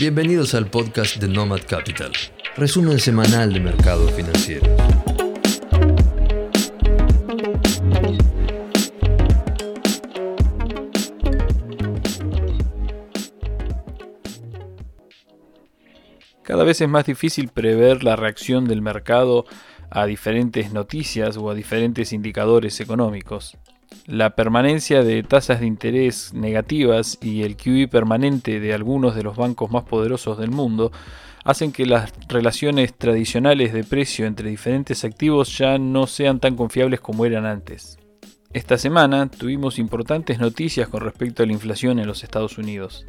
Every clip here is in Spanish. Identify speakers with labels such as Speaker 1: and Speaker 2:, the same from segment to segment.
Speaker 1: Bienvenidos al podcast de Nomad Capital, resumen semanal de mercados financieros.
Speaker 2: Cada vez es más difícil prever la reacción del mercado a diferentes noticias o a diferentes indicadores económicos. La permanencia de tasas de interés negativas y el QE permanente de algunos de los bancos más poderosos del mundo hacen que las relaciones tradicionales de precio entre diferentes activos ya no sean tan confiables como eran antes. Esta semana tuvimos importantes noticias con respecto a la inflación en los Estados Unidos.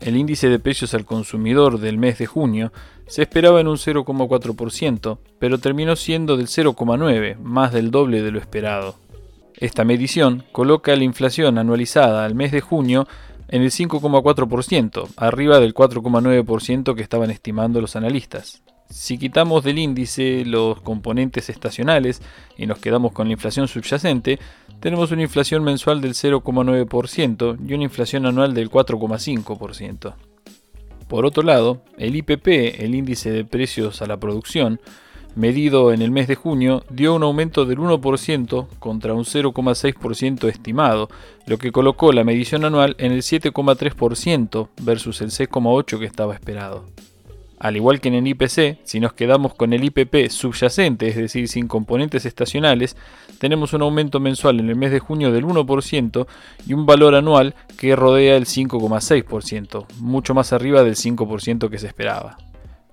Speaker 2: El índice de precios al consumidor del mes de junio se esperaba en un 0,4%, pero terminó siendo del 0,9%, más del doble de lo esperado. Esta medición coloca la inflación anualizada al mes de junio en el 5,4%, arriba del 4,9% que estaban estimando los analistas. Si quitamos del índice los componentes estacionales y nos quedamos con la inflación subyacente, tenemos una inflación mensual del 0,9% y una inflación anual del 4,5%. Por otro lado, el IPP, el índice de precios a la producción, medido en el mes de junio, dio un aumento del 1% contra un 0,6% estimado, lo que colocó la medición anual en el 7,3% versus el 6,8% que estaba esperado. Al igual que en el IPC, si nos quedamos con el IPP subyacente, es decir, sin componentes estacionales, tenemos un aumento mensual en el mes de junio del 1% y un valor anual que rodea el 5,6%, mucho más arriba del 5% que se esperaba.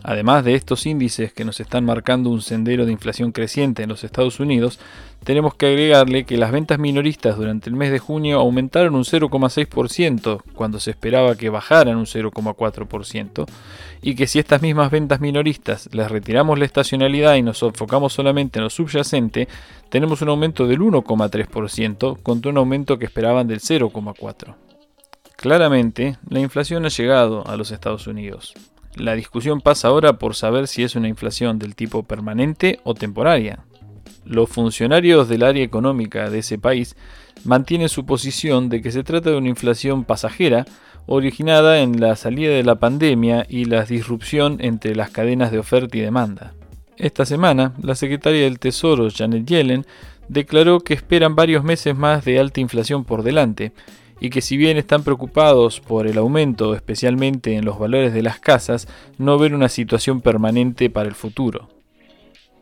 Speaker 2: Además de estos índices que nos están marcando un sendero de inflación creciente en los Estados Unidos, tenemos que agregarle que las ventas minoristas durante el mes de junio aumentaron un 0,6% cuando se esperaba que bajaran un 0,4% y que si estas mismas ventas minoristas les retiramos la estacionalidad y nos enfocamos solamente en lo subyacente, tenemos un aumento del 1,3% contra un aumento que esperaban del 0,4%. Claramente, la inflación ha llegado a los Estados Unidos. La discusión pasa ahora por saber si es una inflación del tipo permanente o temporaria. Los funcionarios del área económica de ese país mantienen su posición de que se trata de una inflación pasajera originada en la salida de la pandemia y la disrupción entre las cadenas de oferta y demanda. Esta semana, la secretaria del Tesoro, Janet Yellen, declaró que esperan varios meses más de alta inflación por delante y que si bien están preocupados por el aumento, especialmente en los valores de las casas, no ven una situación permanente para el futuro.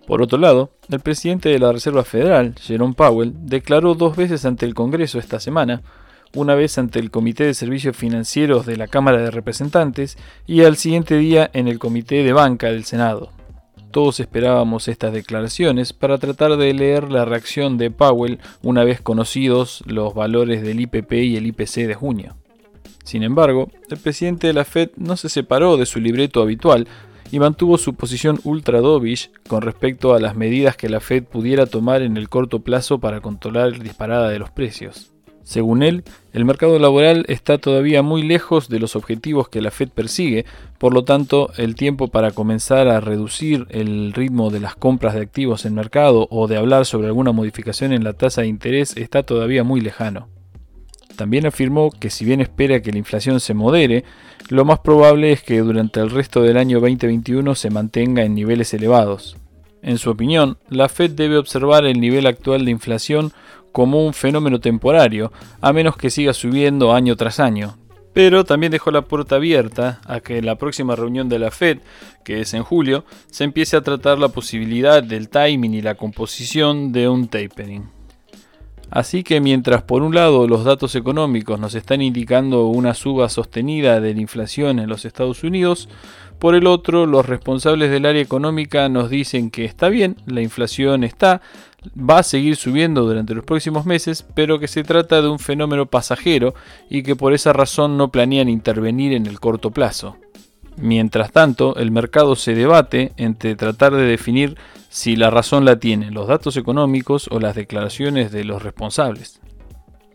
Speaker 2: Por otro lado, el presidente de la Reserva Federal, Jerome Powell, declaró dos veces ante el Congreso esta semana, una vez ante el Comité de Servicios Financieros de la Cámara de Representantes y al siguiente día en el Comité de Banca del Senado. Todos esperábamos estas declaraciones para tratar de leer la reacción de Powell una vez conocidos los valores del IPP y el IPC de junio. Sin embargo, el presidente de la Fed no se separó de su libreto habitual y mantuvo su posición ultra dovish con respecto a las medidas que la Fed pudiera tomar en el corto plazo para controlar la disparada de los precios. Según él, el mercado laboral está todavía muy lejos de los objetivos que la Fed persigue, por lo tanto, el tiempo para comenzar a reducir el ritmo de las compras de activos en mercado o de hablar sobre alguna modificación en la tasa de interés está todavía muy lejano. También afirmó que si bien espera que la inflación se modere, lo más probable es que durante el resto del año 2021 se mantenga en niveles elevados. En su opinión, la Fed debe observar el nivel actual de inflación como un fenómeno temporario, a menos que siga subiendo año tras año. Pero también dejó la puerta abierta a que en la próxima reunión de la Fed, que es en julio, se empiece a tratar la posibilidad del timing y la composición de un tapering. Así que mientras por un lado los datos económicos nos están indicando una suba sostenida de la inflación en los Estados Unidos, por el otro los responsables del área económica nos dicen que está bien, la inflación está, va a seguir subiendo durante los próximos meses, pero que se trata de un fenómeno pasajero y que por esa razón no planean intervenir en el corto plazo. Mientras tanto, el mercado se debate entre tratar de definir si la razón la tienen los datos económicos o las declaraciones de los responsables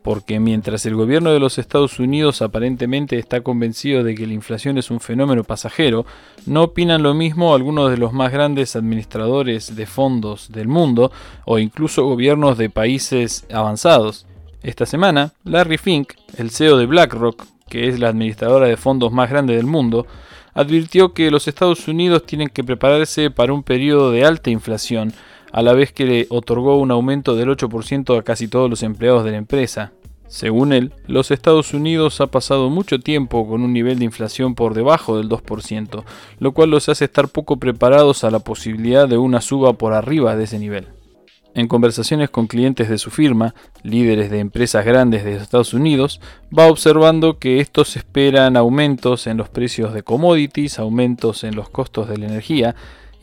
Speaker 2: porque mientras el gobierno de los Estados Unidos aparentemente está convencido de que la inflación es un fenómeno pasajero, no opinan lo mismo algunos de los más grandes administradores de fondos del mundo o incluso gobiernos de países avanzados. Esta semana, Larry Fink, el CEO de BlackRock, que es la administradora de fondos más grande del mundo, advirtió que los Estados Unidos tienen que prepararse para un periodo de alta inflación, a la vez que le otorgó un aumento del 8% a casi todos los empleados de la empresa. Según él, los Estados Unidos ha pasado mucho tiempo con un nivel de inflación por debajo del 2%, lo cual los hace estar poco preparados a la posibilidad de una suba por arriba de ese nivel. En conversaciones con clientes de su firma, líderes de empresas grandes de Estados Unidos, va observando que estos esperan aumentos en los precios de commodities, aumentos en los costos de la energía,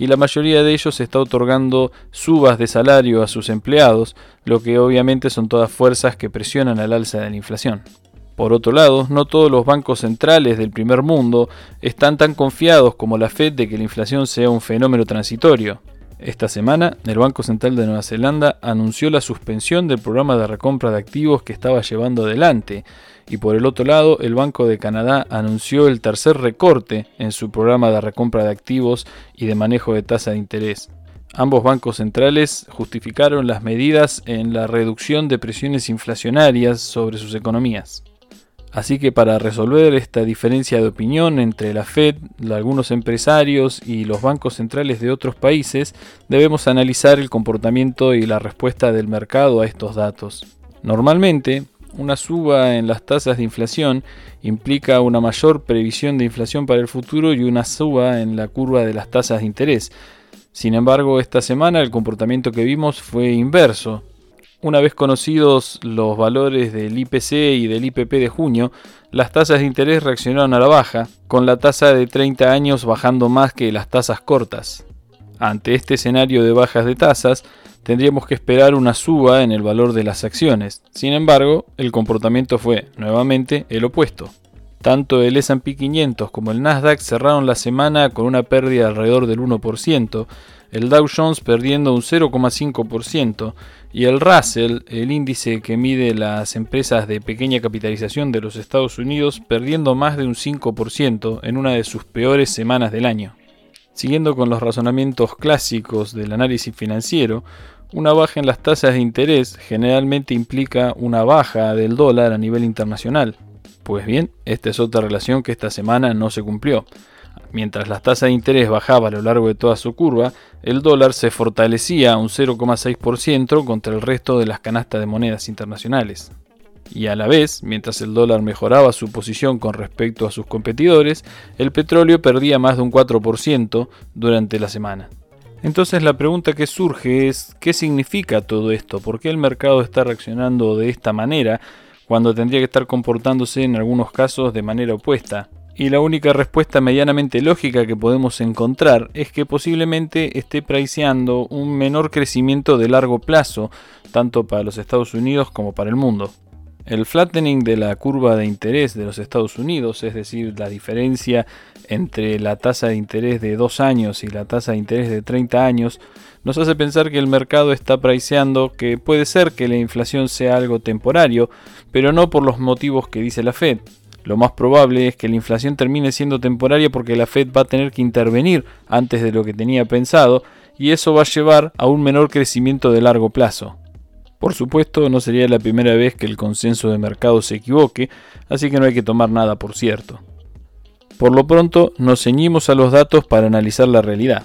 Speaker 2: y la mayoría de ellos está otorgando subas de salario a sus empleados, lo que obviamente son todas fuerzas que presionan al alza de la inflación. Por otro lado, no todos los bancos centrales del primer mundo están tan confiados como la Fed de que la inflación sea un fenómeno transitorio. Esta semana, el Banco Central de Nueva Zelanda anunció la suspensión del programa de recompra de activos que estaba llevando adelante, y por el otro lado, el Banco de Canadá anunció el tercer recorte en su programa de recompra de activos y de manejo de tasa de interés. Ambos bancos centrales justificaron las medidas en la reducción de presiones inflacionarias sobre sus economías. Así que para resolver esta diferencia de opinión entre la Fed, algunos empresarios y los bancos centrales de otros países, debemos analizar el comportamiento y la respuesta del mercado a estos datos. Normalmente, una suba en las tasas de inflación implica una mayor previsión de inflación para el futuro y una suba en la curva de las tasas de interés. Sin embargo, esta semana el comportamiento que vimos fue inverso, una vez conocidos los valores del IPC y del IPP de junio, las tasas de interés reaccionaron a la baja, con la tasa de 30 años bajando más que las tasas cortas. Ante este escenario de bajas de tasas, tendríamos que esperar una suba en el valor de las acciones. Sin embargo, el comportamiento fue, nuevamente, el opuesto. Tanto el SP 500 como el Nasdaq cerraron la semana con una pérdida alrededor del 1%, el Dow Jones perdiendo un 0,5% y el Russell, el índice que mide las empresas de pequeña capitalización de los Estados Unidos, perdiendo más de un 5% en una de sus peores semanas del año. Siguiendo con los razonamientos clásicos del análisis financiero, una baja en las tasas de interés generalmente implica una baja del dólar a nivel internacional. Pues bien, esta es otra relación que esta semana no se cumplió. Mientras la tasa de interés bajaba a lo largo de toda su curva, el dólar se fortalecía un 0,6% contra el resto de las canastas de monedas internacionales. Y a la vez, mientras el dólar mejoraba su posición con respecto a sus competidores, el petróleo perdía más de un 4% durante la semana. Entonces la pregunta que surge es, ¿qué significa todo esto? ¿Por qué el mercado está reaccionando de esta manera cuando tendría que estar comportándose en algunos casos de manera opuesta? Y la única respuesta medianamente lógica que podemos encontrar es que posiblemente esté priceando un menor crecimiento de largo plazo, tanto para los Estados Unidos como para el mundo. El flattening de la curva de interés de los Estados Unidos, es decir, la diferencia entre la tasa de interés de 2 años y la tasa de interés de 30 años, nos hace pensar que el mercado está priceando que puede ser que la inflación sea algo temporario, pero no por los motivos que dice la Fed, lo más probable es que la inflación termine siendo temporaria porque la Fed va a tener que intervenir antes de lo que tenía pensado y eso va a llevar a un menor crecimiento de largo plazo. Por supuesto, no sería la primera vez que el consenso de mercado se equivoque, así que no hay que tomar nada por cierto. Por lo pronto, nos ceñimos a los datos para analizar la realidad.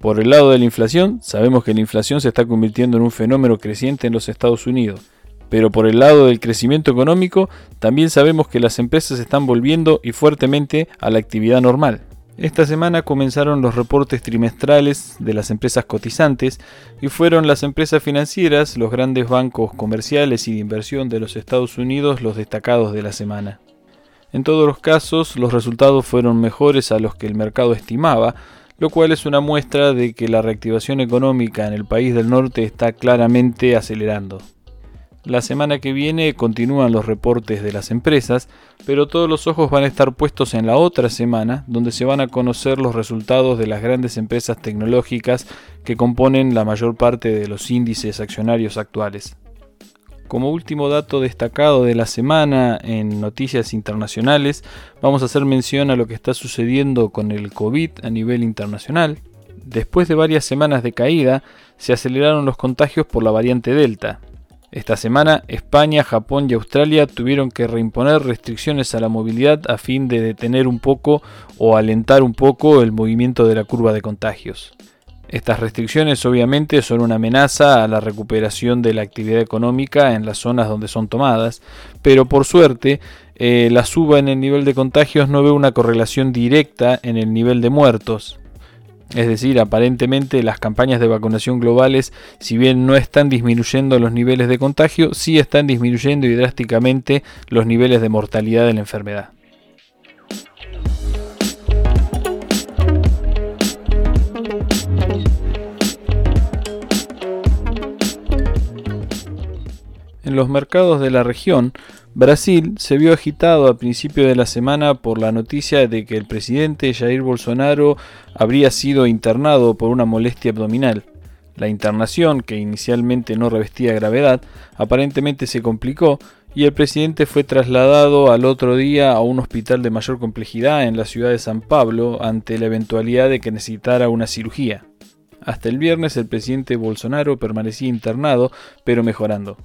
Speaker 2: Por el lado de la inflación, sabemos que la inflación se está convirtiendo en un fenómeno creciente en los Estados Unidos pero por el lado del crecimiento económico, también sabemos que las empresas están volviendo y fuertemente a la actividad normal. Esta semana comenzaron los reportes trimestrales de las empresas cotizantes y fueron las empresas financieras, los grandes bancos comerciales y de inversión de los Estados Unidos los destacados de la semana. En todos los casos, los resultados fueron mejores a los que el mercado estimaba, lo cual es una muestra de que la reactivación económica en el país del norte está claramente acelerando. La semana que viene continúan los reportes de las empresas, pero todos los ojos van a estar puestos en la otra semana, donde se van a conocer los resultados de las grandes empresas tecnológicas que componen la mayor parte de los índices accionarios actuales. Como último dato destacado de la semana en noticias internacionales, vamos a hacer mención a lo que está sucediendo con el COVID a nivel internacional. Después de varias semanas de caída, se aceleraron los contagios por la variante Delta, Esta semana, España, Japón y Australia tuvieron que reimponer restricciones a la movilidad a fin de detener un poco o alentar un poco el movimiento de la curva de contagios. Estas restricciones obviamente son una amenaza a la recuperación de la actividad económica en las zonas donde son tomadas, pero por suerte eh, la suba en el nivel de contagios no ve una correlación directa en el nivel de muertos. Es decir, aparentemente las campañas de vacunación globales, si bien no están disminuyendo los niveles de contagio, sí están disminuyendo y drásticamente los niveles de mortalidad de la enfermedad. En los mercados de la región, Brasil se vio agitado a principio de la semana por la noticia de que el presidente Jair Bolsonaro habría sido internado por una molestia abdominal. La internación, que inicialmente no revestía gravedad, aparentemente se complicó y el presidente fue trasladado al otro día a un hospital de mayor complejidad en la ciudad de San Pablo ante la eventualidad de que necesitara una cirugía. Hasta el viernes el presidente Bolsonaro permanecía internado, pero mejorando.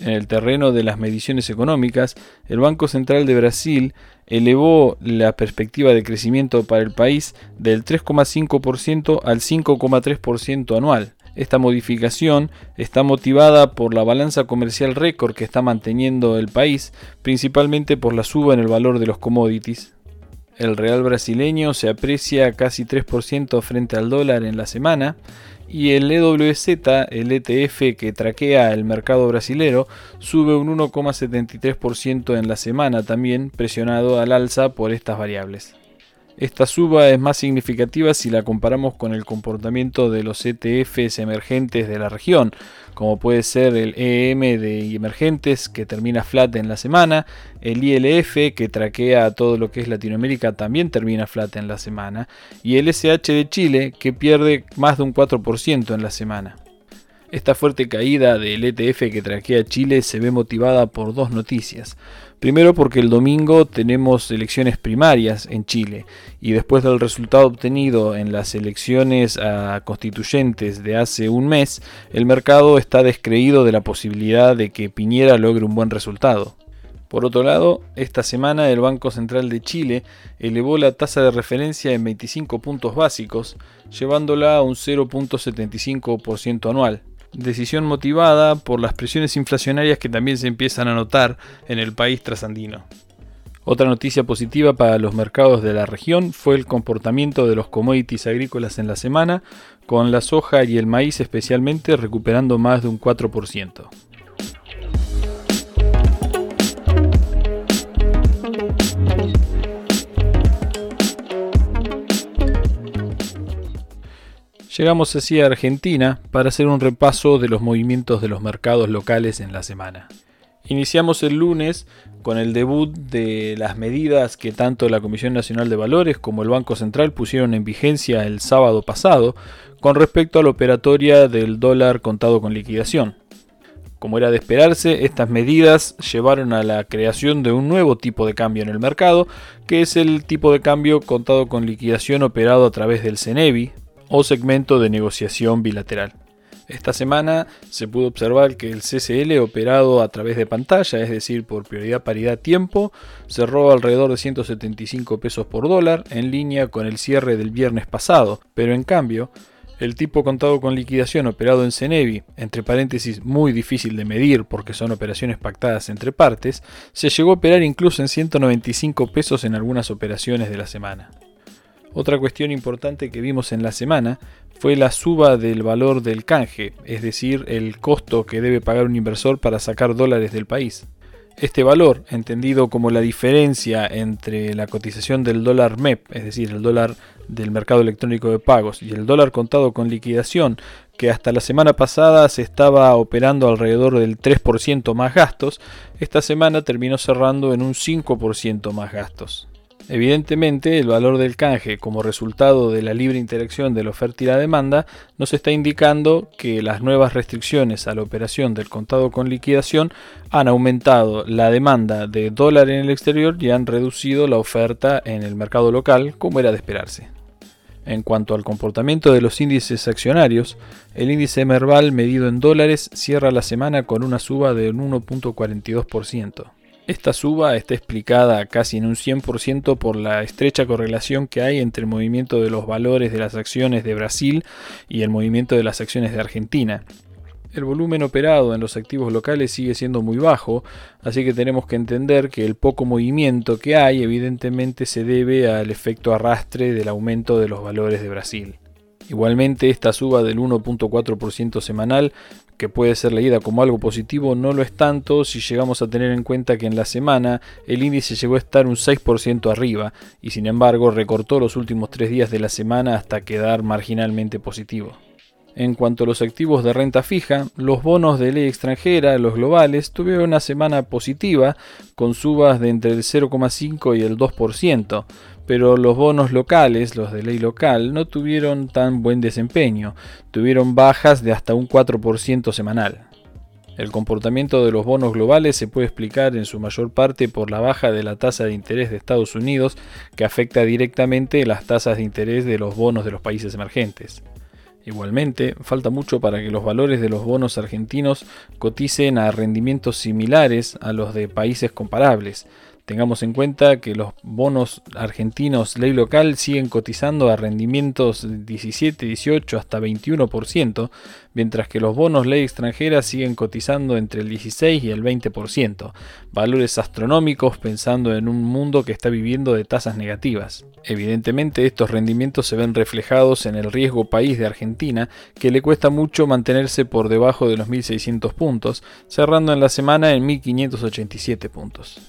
Speaker 2: En el terreno de las mediciones económicas, el Banco Central de Brasil elevó la perspectiva de crecimiento para el país del 3,5% al 5,3% anual. Esta modificación está motivada por la balanza comercial récord que está manteniendo el país, principalmente por la suba en el valor de los commodities. El real brasileño se aprecia casi 3% frente al dólar en la semana y el EWZ, el ETF que traquea el mercado brasilero, sube un 1,73% en la semana también, presionado al alza por estas variables. Esta suba es más significativa si la comparamos con el comportamiento de los ETFs emergentes de la región, como puede ser el EM de emergentes que termina flat en la semana, el ILF que traquea todo lo que es Latinoamérica también termina flat en la semana, y el SH de Chile que pierde más de un 4% en la semana. Esta fuerte caída del ETF que traquea Chile se ve motivada por dos noticias. Primero porque el domingo tenemos elecciones primarias en Chile y después del resultado obtenido en las elecciones a constituyentes de hace un mes, el mercado está descreído de la posibilidad de que Piñera logre un buen resultado. Por otro lado, esta semana el Banco Central de Chile elevó la tasa de referencia en 25 puntos básicos, llevándola a un 0.75% anual decisión motivada por las presiones inflacionarias que también se empiezan a notar en el país trasandino. Otra noticia positiva para los mercados de la región fue el comportamiento de los commodities agrícolas en la semana, con la soja y el maíz especialmente recuperando más de un 4%. Llegamos así a Argentina para hacer un repaso de los movimientos de los mercados locales en la semana. Iniciamos el lunes con el debut de las medidas que tanto la Comisión Nacional de Valores como el Banco Central pusieron en vigencia el sábado pasado con respecto a la operatoria del dólar contado con liquidación. Como era de esperarse, estas medidas llevaron a la creación de un nuevo tipo de cambio en el mercado, que es el tipo de cambio contado con liquidación operado a través del CENEVI, o segmento de negociación bilateral. Esta semana se pudo observar que el CCL operado a través de pantalla, es decir, por prioridad paridad tiempo, cerró alrededor de 175 pesos por dólar en línea con el cierre del viernes pasado, pero en cambio, el tipo contado con liquidación operado en Cenevi, entre paréntesis muy difícil de medir porque son operaciones pactadas entre partes, se llegó a operar incluso en 195 pesos en algunas operaciones de la semana. Otra cuestión importante que vimos en la semana fue la suba del valor del canje, es decir, el costo que debe pagar un inversor para sacar dólares del país. Este valor, entendido como la diferencia entre la cotización del dólar MEP, es decir, el dólar del mercado electrónico de pagos, y el dólar contado con liquidación, que hasta la semana pasada se estaba operando alrededor del 3% más gastos, esta semana terminó cerrando en un 5% más gastos. Evidentemente, el valor del canje como resultado de la libre interacción de la oferta y la demanda nos está indicando que las nuevas restricciones a la operación del contado con liquidación han aumentado la demanda de dólar en el exterior y han reducido la oferta en el mercado local, como era de esperarse. En cuanto al comportamiento de los índices accionarios, el índice Merval medido en dólares cierra la semana con una suba de un 1.42%. Esta suba está explicada casi en un 100% por la estrecha correlación que hay entre el movimiento de los valores de las acciones de Brasil y el movimiento de las acciones de Argentina. El volumen operado en los activos locales sigue siendo muy bajo, así que tenemos que entender que el poco movimiento que hay evidentemente se debe al efecto arrastre del aumento de los valores de Brasil. Igualmente, esta suba del 1.4% semanal, que puede ser leída como algo positivo, no lo es tanto si llegamos a tener en cuenta que en la semana el índice llegó a estar un 6% arriba y sin embargo recortó los últimos tres días de la semana hasta quedar marginalmente positivo. En cuanto a los activos de renta fija, los bonos de ley extranjera, los globales, tuvieron una semana positiva, con subas de entre el 0,5 y el 2%, pero los bonos locales, los de ley local, no tuvieron tan buen desempeño, tuvieron bajas de hasta un 4% semanal. El comportamiento de los bonos globales se puede explicar en su mayor parte por la baja de la tasa de interés de Estados Unidos, que afecta directamente las tasas de interés de los bonos de los países emergentes. Igualmente, falta mucho para que los valores de los bonos argentinos coticen a rendimientos similares a los de países comparables, Tengamos en cuenta que los bonos argentinos ley local siguen cotizando a rendimientos 17, 18 hasta 21%, mientras que los bonos ley extranjera siguen cotizando entre el 16 y el 20%, valores astronómicos pensando en un mundo que está viviendo de tasas negativas. Evidentemente estos rendimientos se ven reflejados en el riesgo país de Argentina, que le cuesta mucho mantenerse por debajo de los 1.600 puntos, cerrando en la semana en 1.587 puntos.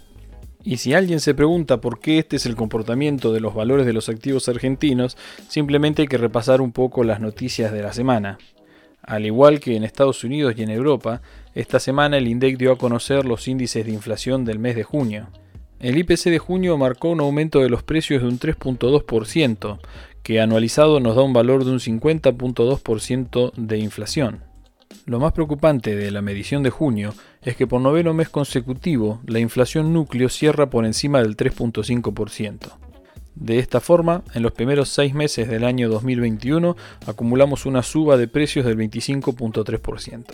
Speaker 2: Y si alguien se pregunta por qué este es el comportamiento de los valores de los activos argentinos, simplemente hay que repasar un poco las noticias de la semana. Al igual que en Estados Unidos y en Europa, esta semana el INDEC dio a conocer los índices de inflación del mes de junio. El IPC de junio marcó un aumento de los precios de un 3.2%, que anualizado nos da un valor de un 50.2% de inflación. Lo más preocupante de la medición de junio es que por noveno mes consecutivo la inflación núcleo cierra por encima del 3.5%. De esta forma, en los primeros seis meses del año 2021 acumulamos una suba de precios del 25.3%.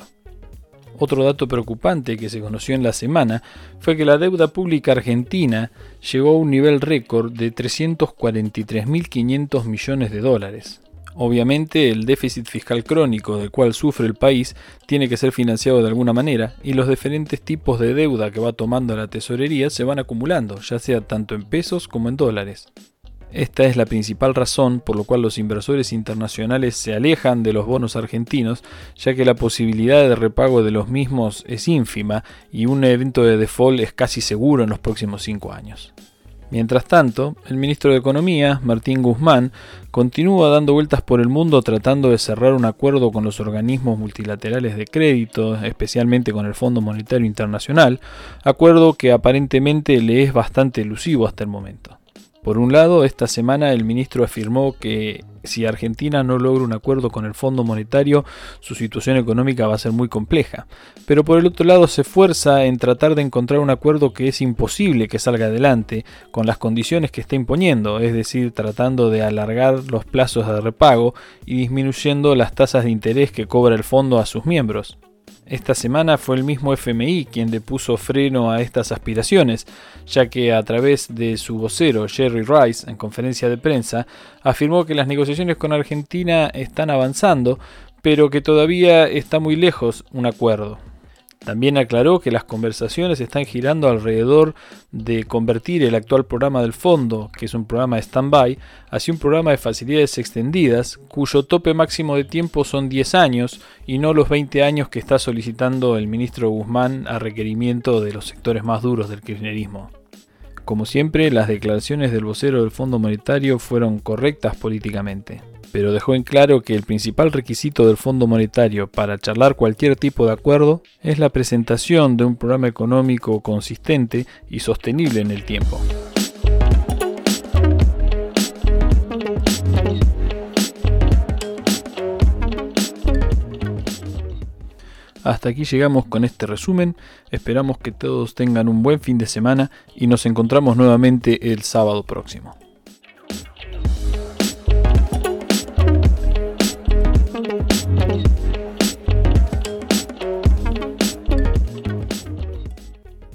Speaker 2: Otro dato preocupante que se conoció en la semana fue que la deuda pública argentina llegó a un nivel récord de 343.500 millones de dólares, Obviamente el déficit fiscal crónico del cual sufre el país tiene que ser financiado de alguna manera y los diferentes tipos de deuda que va tomando la tesorería se van acumulando, ya sea tanto en pesos como en dólares. Esta es la principal razón por la cual los inversores internacionales se alejan de los bonos argentinos, ya que la posibilidad de repago de los mismos es ínfima y un evento de default es casi seguro en los próximos cinco años. Mientras tanto, el ministro de Economía, Martín Guzmán, continúa dando vueltas por el mundo tratando de cerrar un acuerdo con los organismos multilaterales de crédito, especialmente con el Fondo Monetario Internacional, acuerdo que aparentemente le es bastante elusivo hasta el momento. Por un lado, esta semana el ministro afirmó que si Argentina no logra un acuerdo con el Fondo Monetario, su situación económica va a ser muy compleja. Pero por el otro lado se esfuerza en tratar de encontrar un acuerdo que es imposible que salga adelante con las condiciones que está imponiendo, es decir, tratando de alargar los plazos de repago y disminuyendo las tasas de interés que cobra el fondo a sus miembros. Esta semana fue el mismo FMI quien le puso freno a estas aspiraciones, ya que a través de su vocero Jerry Rice, en conferencia de prensa, afirmó que las negociaciones con Argentina están avanzando, pero que todavía está muy lejos un acuerdo. También aclaró que las conversaciones están girando alrededor de convertir el actual programa del fondo, que es un programa de stand-by, hacia un programa de facilidades extendidas, cuyo tope máximo de tiempo son 10 años y no los 20 años que está solicitando el ministro Guzmán a requerimiento de los sectores más duros del kirchnerismo. Como siempre, las declaraciones del vocero del Fondo Monetario fueron correctas políticamente pero dejó en claro que el principal requisito del Fondo Monetario para charlar cualquier tipo de acuerdo es la presentación de un programa económico consistente y sostenible en el tiempo. Hasta aquí llegamos con este resumen, esperamos que todos tengan un buen fin de semana y nos encontramos nuevamente el sábado próximo.